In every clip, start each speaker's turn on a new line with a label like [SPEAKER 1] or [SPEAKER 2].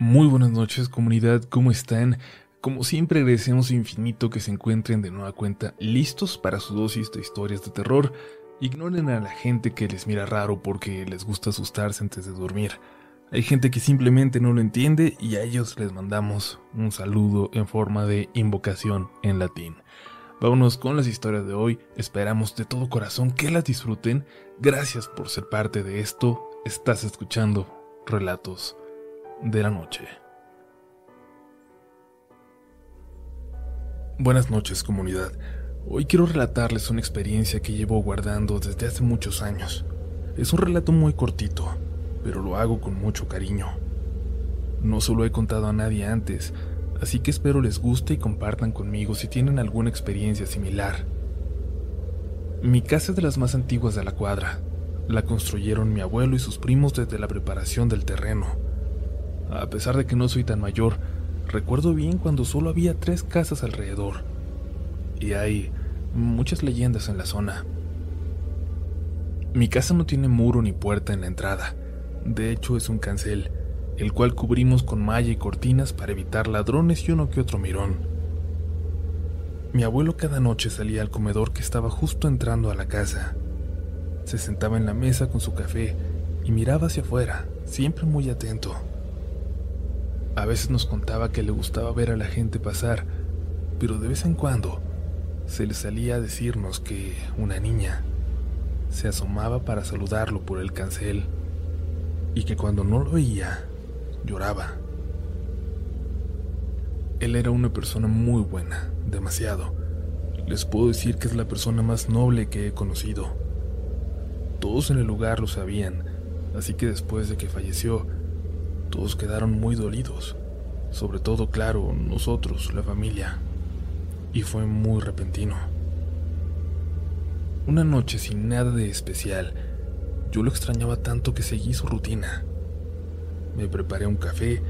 [SPEAKER 1] Muy buenas noches comunidad, ¿cómo están? Como siempre agradecemos infinito que se encuentren de nueva cuenta listos para su dosis de historias de terror. Ignoren a la gente que les mira raro porque les gusta asustarse antes de dormir. Hay gente que simplemente no lo entiende y a ellos les mandamos un saludo en forma de invocación en latín. Vámonos con las historias de hoy, esperamos de todo corazón que las disfruten. Gracias por ser parte de esto, estás escuchando Relatos de la Noche. Buenas noches comunidad, hoy quiero relatarles una experiencia que llevo guardando desde hace muchos años. Es un relato muy cortito, pero lo hago con mucho cariño. No se lo he contado a nadie antes, así que espero les guste y compartan conmigo si tienen alguna experiencia similar. Mi casa es de las más antiguas de la cuadra. La construyeron mi abuelo y sus primos desde la preparación del terreno. A pesar de que no soy tan mayor, recuerdo bien cuando solo había tres casas alrededor. Y hay muchas leyendas en la zona. Mi casa no tiene muro ni puerta en la entrada. De hecho, es un cancel el cual cubrimos con malla y cortinas para evitar ladrones y uno que otro mirón. Mi abuelo cada noche salía al comedor que estaba justo entrando a la casa. Se sentaba en la mesa con su café y miraba hacia afuera, siempre muy atento. A veces nos contaba que le gustaba ver a la gente pasar, pero de vez en cuando se le salía a decirnos que una niña se asomaba para saludarlo por el cancel y que cuando no lo veía lloraba. Él era una persona muy buena, demasiado. Les puedo decir que es la persona más noble que he conocido. Todos en el lugar lo sabían, así que después de que falleció, todos quedaron muy dolidos. Sobre todo, claro, nosotros, la familia. Y fue muy repentino. Una noche sin nada de especial, yo lo extrañaba tanto que seguí su rutina me preparé un café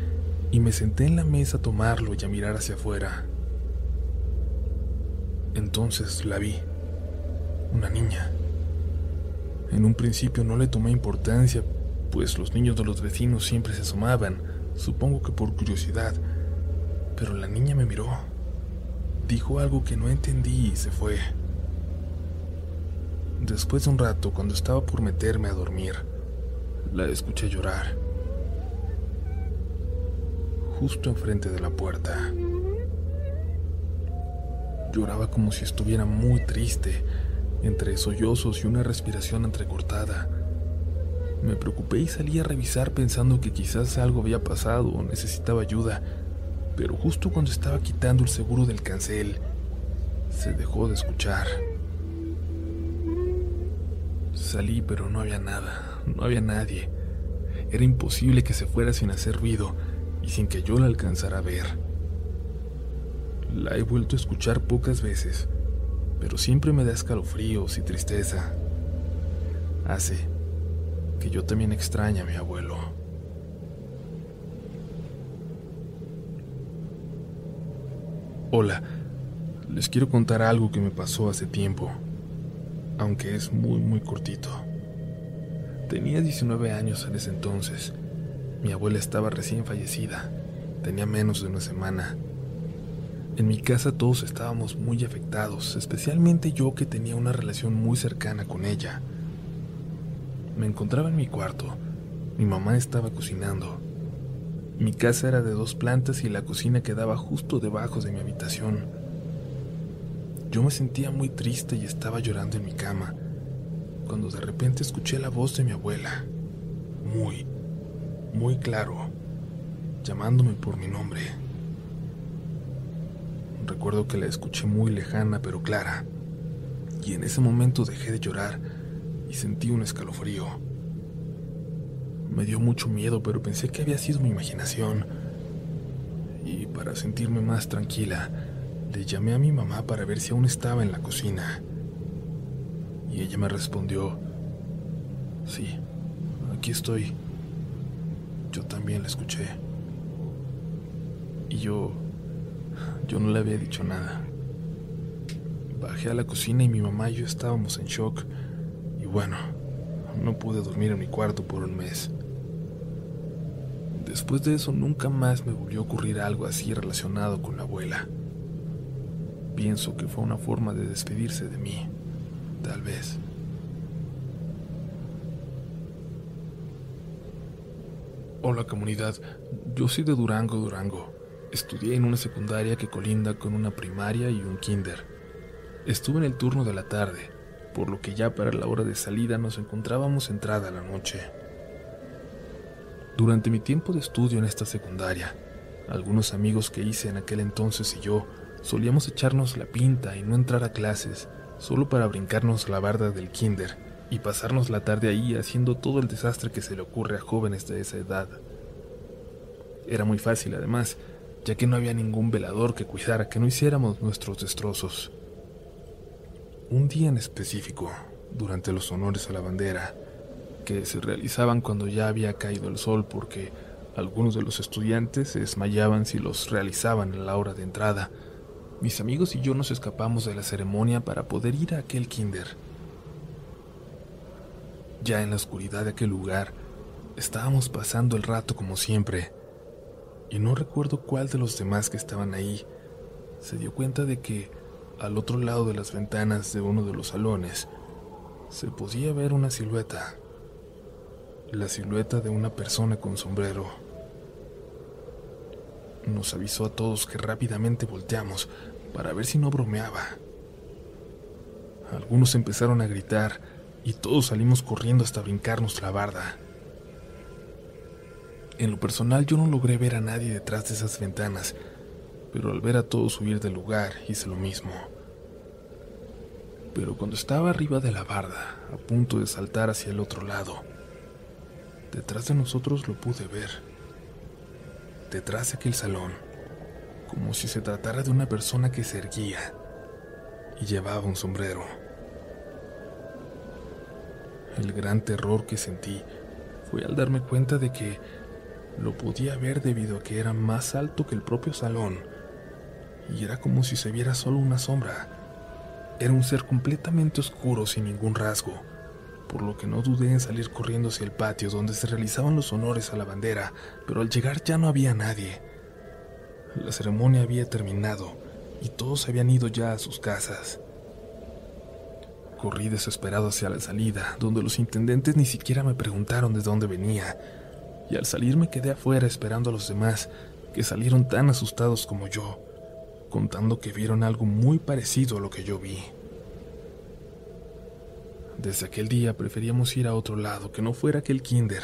[SPEAKER 1] y me senté en la mesa a tomarlo y a mirar hacia afuera. Entonces la vi, una niña. En un principio no le tomé importancia, pues los niños de los vecinos siempre se asomaban, supongo que por curiosidad, pero la niña me miró, dijo algo que no entendí y se fue. Después de un rato, cuando estaba por meterme a dormir, la escuché llorar justo enfrente de la puerta. Lloraba como si estuviera muy triste, entre sollozos y una respiración entrecortada. Me preocupé y salí a revisar pensando que quizás algo había pasado o necesitaba ayuda, pero justo cuando estaba quitando el seguro del cancel, se dejó de escuchar. Salí, pero no había nada, no había nadie. Era imposible que se fuera sin hacer ruido y sin que yo la alcanzara a ver. La he vuelto a escuchar pocas veces, pero siempre me da escalofríos y tristeza. Hace que yo también extrañe a mi abuelo. Hola, les quiero contar algo que me pasó hace tiempo, aunque es muy muy cortito. Tenía 19 años en ese entonces mi abuela estaba recién fallecida, tenía menos de una semana. En mi casa todos estábamos muy afectados, especialmente yo que tenía una relación muy cercana con ella. Me encontraba en mi cuarto, mi mamá estaba cocinando. Mi casa era de dos plantas y la cocina quedaba justo debajo de mi habitación. Yo me sentía muy triste y estaba llorando en mi cama, cuando de repente escuché la voz de mi abuela, muy, muy claro, llamándome por mi nombre. Recuerdo que la escuché muy lejana pero clara, y en ese momento dejé de llorar y sentí un escalofrío. Me dio mucho miedo, pero pensé que había sido mi imaginación. Y para sentirme más tranquila, le llamé a mi mamá para ver si aún estaba en la cocina. Y ella me respondió, sí, aquí estoy. Yo también la escuché. Y yo... Yo no le había dicho nada. Bajé a la cocina y mi mamá y yo estábamos en shock. Bueno, no pude dormir en mi cuarto por un mes. Después de eso nunca más me volvió a ocurrir algo así relacionado con la abuela. Pienso que fue una forma de despedirse de mí, tal vez. Hola comunidad, yo soy de Durango, Durango. Estudié en una secundaria que colinda con una primaria y un kinder. Estuve en el turno de la tarde, por lo que ya para la hora de salida nos encontrábamos entrada la noche. Durante mi tiempo de estudio en esta secundaria, algunos amigos que hice en aquel entonces y yo solíamos echarnos la pinta y no entrar a clases, solo para brincarnos la barda del kinder y pasarnos la tarde ahí haciendo todo el desastre que se le ocurre a jóvenes de esa edad. Era muy fácil además, ya que no había ningún velador que cuidara que no hiciéramos nuestros destrozos. Un día en específico, durante los honores a la bandera, que se realizaban cuando ya había caído el sol porque algunos de los estudiantes se desmayaban si los realizaban a la hora de entrada, mis amigos y yo nos escapamos de la ceremonia para poder ir a aquel kinder. Ya en la oscuridad de aquel lugar, estábamos pasando el rato como siempre, y no recuerdo cuál de los demás que estaban ahí se dio cuenta de que al otro lado de las ventanas de uno de los salones se podía ver una silueta, la silueta de una persona con sombrero. Nos avisó a todos que rápidamente volteamos para ver si no bromeaba. Algunos empezaron a gritar y todos salimos corriendo hasta brincarnos la barda. En lo personal yo no logré ver a nadie detrás de esas ventanas, pero al ver a todos huir del lugar hice lo mismo. Pero cuando estaba arriba de la barda, a punto de saltar hacia el otro lado, detrás de nosotros lo pude ver. Detrás de aquel salón, como si se tratara de una persona que se erguía y llevaba un sombrero. El gran terror que sentí fue al darme cuenta de que lo podía ver debido a que era más alto que el propio salón, y era como si se viera solo una sombra. Era un ser completamente oscuro sin ningún rasgo, por lo que no dudé en salir corriendo hacia el patio donde se realizaban los honores a la bandera, pero al llegar ya no había nadie. La ceremonia había terminado y todos habían ido ya a sus casas. Corrí desesperado hacia la salida, donde los intendentes ni siquiera me preguntaron de dónde venía, y al salir me quedé afuera esperando a los demás, que salieron tan asustados como yo, contando que vieron algo muy parecido a lo que yo vi. Desde aquel día preferíamos ir a otro lado que no fuera aquel kinder,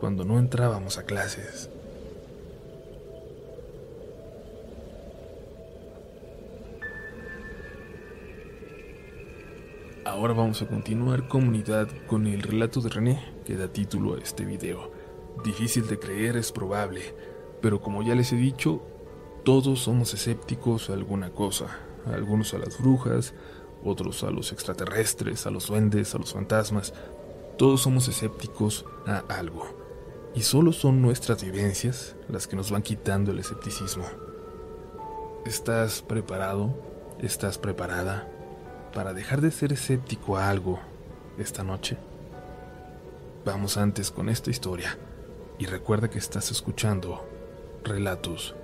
[SPEAKER 1] cuando no entrábamos a clases. Ahora vamos a continuar comunidad con el relato de René que da título a este video. Difícil de creer es probable, pero como ya les he dicho, todos somos escépticos a alguna cosa, algunos a las brujas, otros a los extraterrestres, a los duendes, a los fantasmas. Todos somos escépticos a algo, y solo son nuestras vivencias las que nos van quitando el escepticismo. ¿Estás preparado? ¿Estás preparada para dejar de ser escéptico a algo esta noche? Vamos antes con esta historia y recuerda que estás escuchando Relatos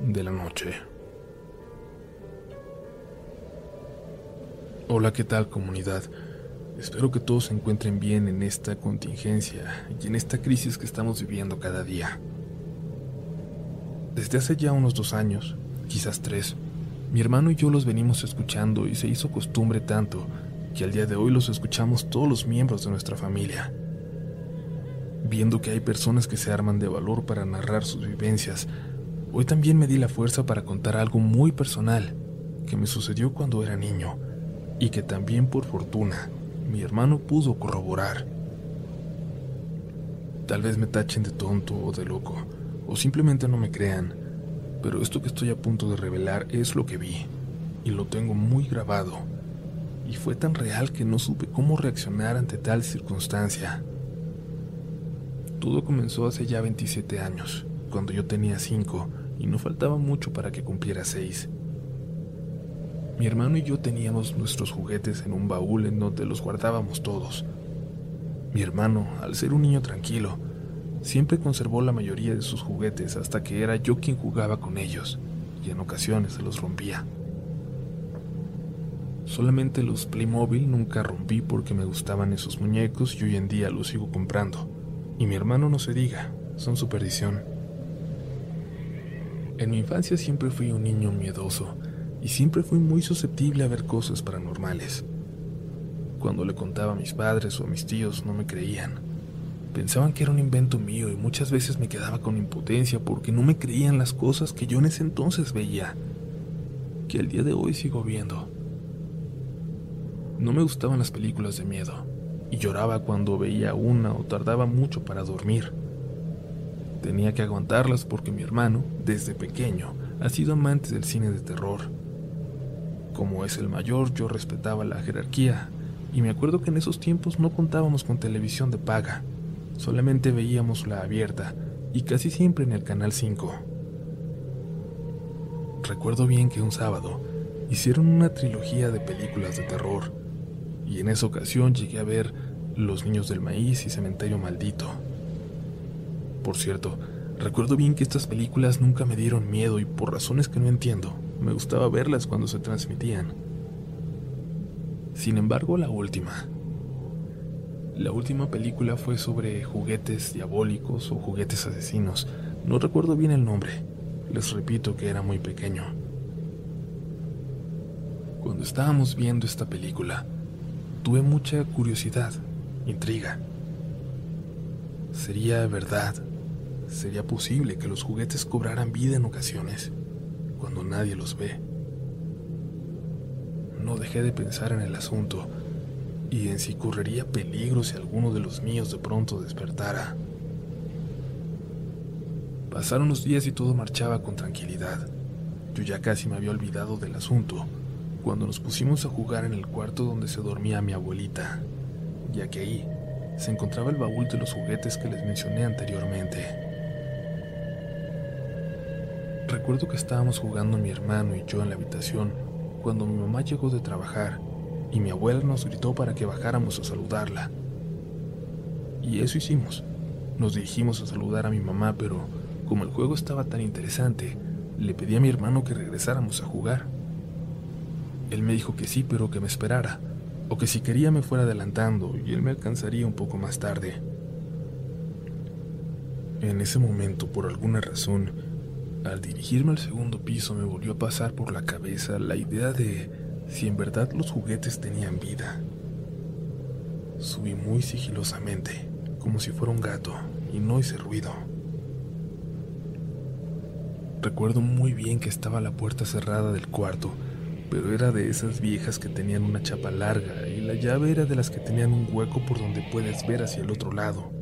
[SPEAKER 1] de la Noche. Hola, ¿qué tal comunidad? Espero que todos se encuentren bien en esta contingencia y en esta crisis que estamos viviendo cada día. Desde hace ya unos dos años, quizás tres, mi hermano y yo los venimos escuchando y se hizo costumbre tanto que al día de hoy los escuchamos todos los miembros de nuestra familia viendo que hay personas que se arman de valor para narrar sus vivencias, hoy también me di la fuerza para contar algo muy personal que me sucedió cuando era niño y que también por fortuna mi hermano pudo corroborar. Tal vez me tachen de tonto o de loco, o simplemente no me crean, pero esto que estoy a punto de revelar es lo que vi, y lo tengo muy grabado, y fue tan real que no supe cómo reaccionar ante tal circunstancia. Todo comenzó hace ya 27 años, cuando yo tenía 5 y no faltaba mucho para que cumpliera 6. Mi hermano y yo teníamos nuestros juguetes en un baúl en donde los guardábamos todos. Mi hermano, al ser un niño tranquilo, siempre conservó la mayoría de sus juguetes hasta que era yo quien jugaba con ellos, y en ocasiones se los rompía. Solamente los Playmobil nunca rompí porque me gustaban esos muñecos y hoy en día los sigo comprando. Y mi hermano no se diga, son su perdición. En mi infancia siempre fui un niño miedoso y siempre fui muy susceptible a ver cosas paranormales. Cuando le contaba a mis padres o a mis tíos no me creían. Pensaban que era un invento mío y muchas veces me quedaba con impotencia porque no me creían las cosas que yo en ese entonces veía, que al día de hoy sigo viendo. No me gustaban las películas de miedo y lloraba cuando veía una o tardaba mucho para dormir. Tenía que aguantarlas porque mi hermano, desde pequeño, ha sido amante del cine de terror. Como es el mayor, yo respetaba la jerarquía y me acuerdo que en esos tiempos no contábamos con televisión de paga Solamente veíamos la abierta y casi siempre en el Canal 5. Recuerdo bien que un sábado hicieron una trilogía de películas de terror y en esa ocasión llegué a ver Los Niños del Maíz y Cementerio Maldito. Por cierto, recuerdo bien que estas películas nunca me dieron miedo y por razones que no entiendo, me gustaba verlas cuando se transmitían. Sin embargo, la última, la última película fue sobre juguetes diabólicos o juguetes asesinos. No recuerdo bien el nombre. Les repito que era muy pequeño. Cuando estábamos viendo esta película, tuve mucha curiosidad, intriga. ¿Sería verdad? ¿Sería posible que los juguetes cobraran vida en ocasiones, cuando nadie los ve? No dejé de pensar en el asunto y en si correría peligro si alguno de los míos de pronto despertara. Pasaron los días y todo marchaba con tranquilidad. Yo ya casi me había olvidado del asunto cuando nos pusimos a jugar en el cuarto donde se dormía mi abuelita, ya que ahí se encontraba el baúl de los juguetes que les mencioné anteriormente. Recuerdo que estábamos jugando mi hermano y yo en la habitación cuando mi mamá llegó de trabajar y mi abuela nos gritó para que bajáramos a saludarla. Y eso hicimos. Nos dirigimos a saludar a mi mamá, pero como el juego estaba tan interesante, le pedí a mi hermano que regresáramos a jugar. Él me dijo que sí, pero que me esperara, o que si quería me fuera adelantando y él me alcanzaría un poco más tarde. En ese momento, por alguna razón, al dirigirme al segundo piso me volvió a pasar por la cabeza la idea de si en verdad los juguetes tenían vida. Subí muy sigilosamente, como si fuera un gato, y no hice ruido. Recuerdo muy bien que estaba la puerta cerrada del cuarto, pero era de esas viejas que tenían una chapa larga y la llave era de las que tenían un hueco por donde puedes ver hacia el otro lado.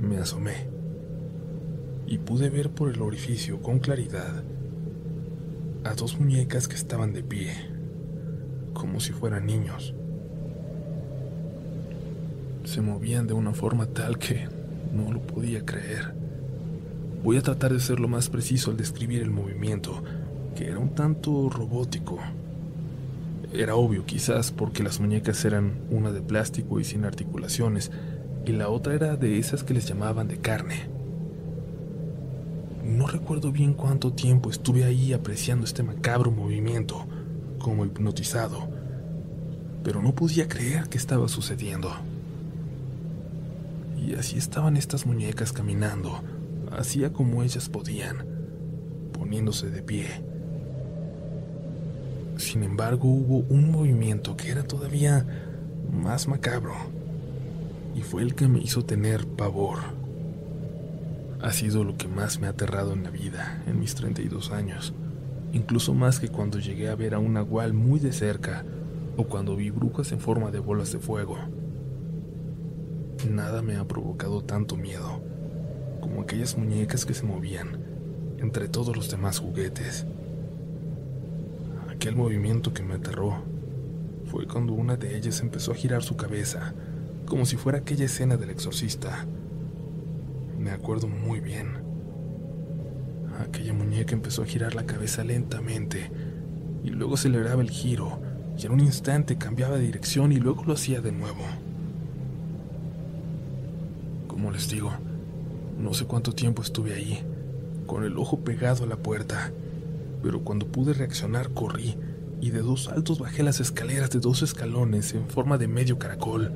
[SPEAKER 1] Me asomé y pude ver por el orificio con claridad a dos muñecas que estaban de pie, como si fueran niños. Se movían de una forma tal que no lo podía creer. Voy a tratar de ser lo más preciso al describir el movimiento, que era un tanto robótico. Era obvio quizás porque las muñecas eran una de plástico y sin articulaciones, y la otra era de esas que les llamaban de carne. No recuerdo bien cuánto tiempo estuve ahí apreciando este macabro movimiento, como hipnotizado, pero no podía creer que estaba sucediendo. Y así estaban estas muñecas caminando, hacía como ellas podían, poniéndose de pie. Sin embargo, hubo un movimiento que era todavía más macabro, y fue el que me hizo tener pavor ha sido lo que más me ha aterrado en la vida, en mis 32 años, incluso más que cuando llegué a ver a un nahual muy de cerca o cuando vi brujas en forma de bolas de fuego. Nada me ha provocado tanto miedo como aquellas muñecas que se movían entre todos los demás juguetes. Aquel movimiento que me aterró fue cuando una de ellas empezó a girar su cabeza, como si fuera aquella escena del exorcista me acuerdo muy bien. Aquella muñeca empezó a girar la cabeza lentamente y luego aceleraba el giro y en un instante cambiaba de dirección y luego lo hacía de nuevo. Como les digo, No sé cuánto tiempo estuve ahí, con el ojo pegado a la puerta, pero cuando pude reaccionar corrí y de dos saltos bajé las escaleras de dos escalones en forma de medio caracol.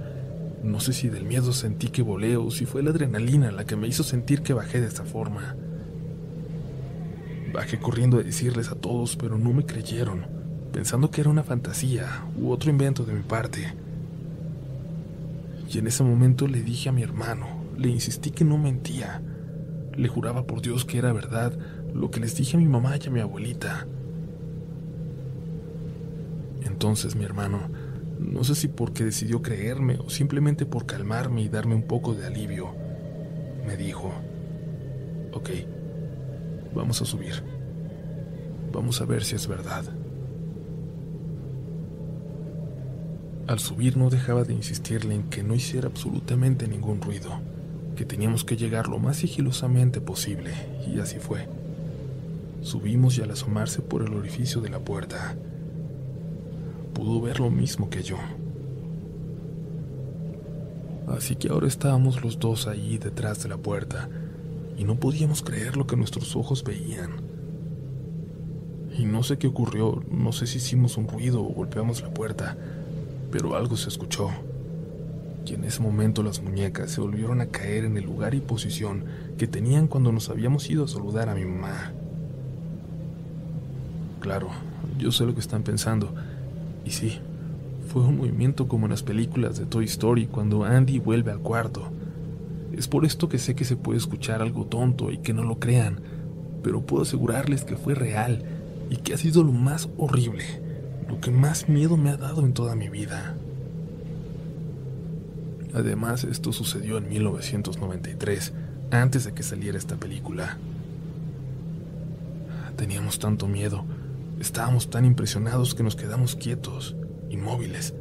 [SPEAKER 1] No sé si del miedo sentí que volé o si fue la adrenalina la que me hizo sentir que bajé de esta forma. Bajé corriendo a decirles a todos, pero no me creyeron, pensando que era una fantasía u otro invento de mi parte. Y en ese momento le dije a mi hermano, le insistí que no mentía. Le juraba por Dios que era verdad lo que les dije a mi mamá y a mi abuelita. Entonces mi hermano, no sé si porque decidió creerme o simplemente por calmarme y darme un poco de alivio, me dijo, ok, vamos a subir. Vamos a ver si es verdad. Al subir no dejaba de insistirle en que no hiciera absolutamente ningún ruido, que teníamos que llegar lo más sigilosamente posible, y así fue. Subimos y al asomarse por el orificio de la puerta, pudo ver lo mismo que yo. Así que ahora estábamos los dos ahí detrás de la puerta y no podíamos creer lo que nuestros ojos veían. Y no sé qué ocurrió, no sé si hicimos un ruido o golpeamos la puerta, pero algo se escuchó. Y en ese momento las muñecas se volvieron a caer en el lugar y posición que tenían cuando nos habíamos ido a saludar a mi mamá. Claro, yo sé lo que están pensando, y sí, fue un movimiento como en las películas de Toy Story cuando Andy vuelve al cuarto. Es por esto que sé que se puede escuchar algo tonto y que no lo crean, pero puedo asegurarles que fue real y que ha sido lo más horrible, lo que más miedo me ha dado en toda mi vida. Además, esto sucedió en 1993, antes de que saliera esta película. Teníamos tanto miedo Estábamos tan impresionados que nos quedamos quietos, inmóviles.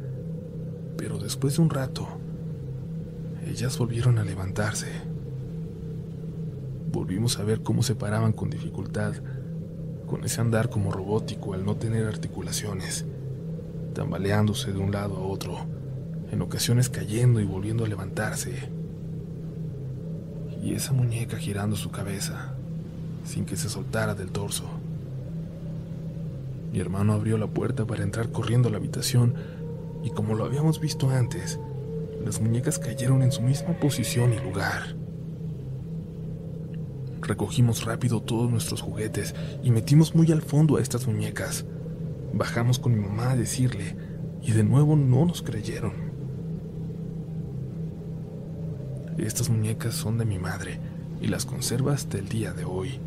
[SPEAKER 1] Pero después de un rato, ellas volvieron a levantarse. Volvimos a ver cómo se paraban con dificultad, con ese andar como robótico al no tener articulaciones, tambaleándose de un lado a otro, en ocasiones cayendo y volviendo a levantarse. Y esa muñeca girando su cabeza, sin que se soltara del torso. Mi hermano abrió la puerta para entrar corriendo a la habitación y como lo habíamos visto antes, las muñecas cayeron en su misma posición y lugar. Recogimos rápido todos nuestros juguetes y metimos muy al fondo a estas muñecas. Bajamos con mi mamá a decirle y de nuevo no nos creyeron. Estas muñecas son de mi madre y las conserva hasta el día de hoy.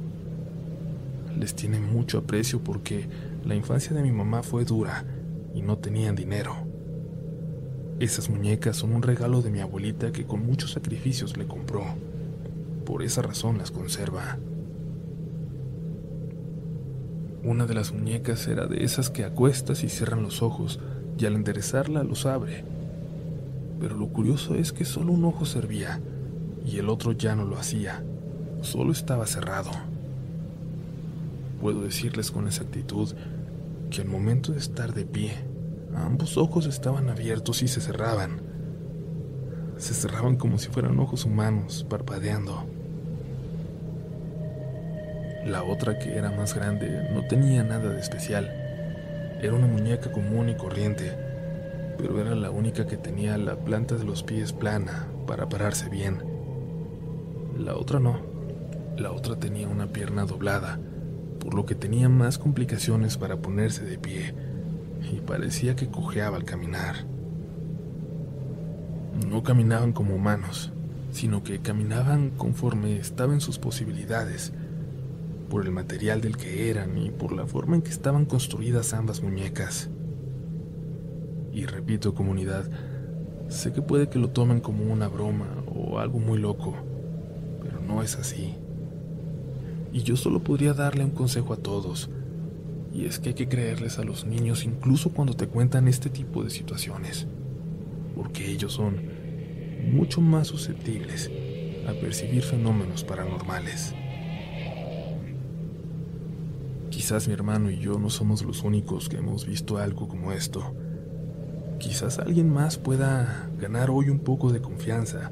[SPEAKER 1] Les tiene mucho aprecio porque la infancia de mi mamá fue dura y no tenían dinero. Esas muñecas son un regalo de mi abuelita que con muchos sacrificios le compró. Por esa razón las conserva. Una de las muñecas era de esas que acuestas y cierran los ojos y al enderezarla los abre. Pero lo curioso es que solo un ojo servía y el otro ya no lo hacía, solo estaba cerrado. Puedo decirles con exactitud que al momento de estar de pie, ambos ojos estaban abiertos y se cerraban. Se cerraban como si fueran ojos humanos, parpadeando. La otra, que era más grande, no tenía nada de especial. Era una muñeca común y corriente, pero era la única que tenía la planta de los pies plana para pararse bien. La otra no. La otra tenía una pierna doblada por lo que tenía más complicaciones para ponerse de pie y parecía que cojeaba al caminar. No caminaban como humanos, sino que caminaban conforme estaban sus posibilidades, por el material del que eran y por la forma en que estaban construidas ambas muñecas. Y repito, comunidad, sé que puede que lo tomen como una broma o algo muy loco, pero no es así y yo solo podría darle un consejo a todos, y es que hay que creerles a los niños incluso cuando te cuentan este tipo de situaciones, porque ellos son mucho más susceptibles a percibir fenómenos paranormales. Quizás mi hermano y yo no somos los únicos que hemos visto algo como esto. Quizás alguien más pueda ganar hoy un poco de confianza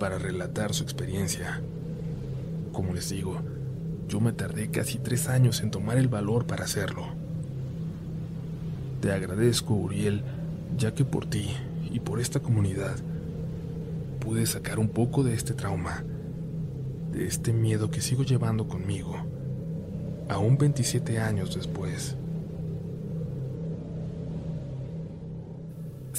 [SPEAKER 1] para relatar su experiencia. como les digo, yo me tardé casi tres años en tomar el valor para hacerlo. Te agradezco, Uriel, ya que por ti y por esta comunidad pude sacar un poco de este trauma, de este miedo que sigo llevando conmigo, aún 27 años después.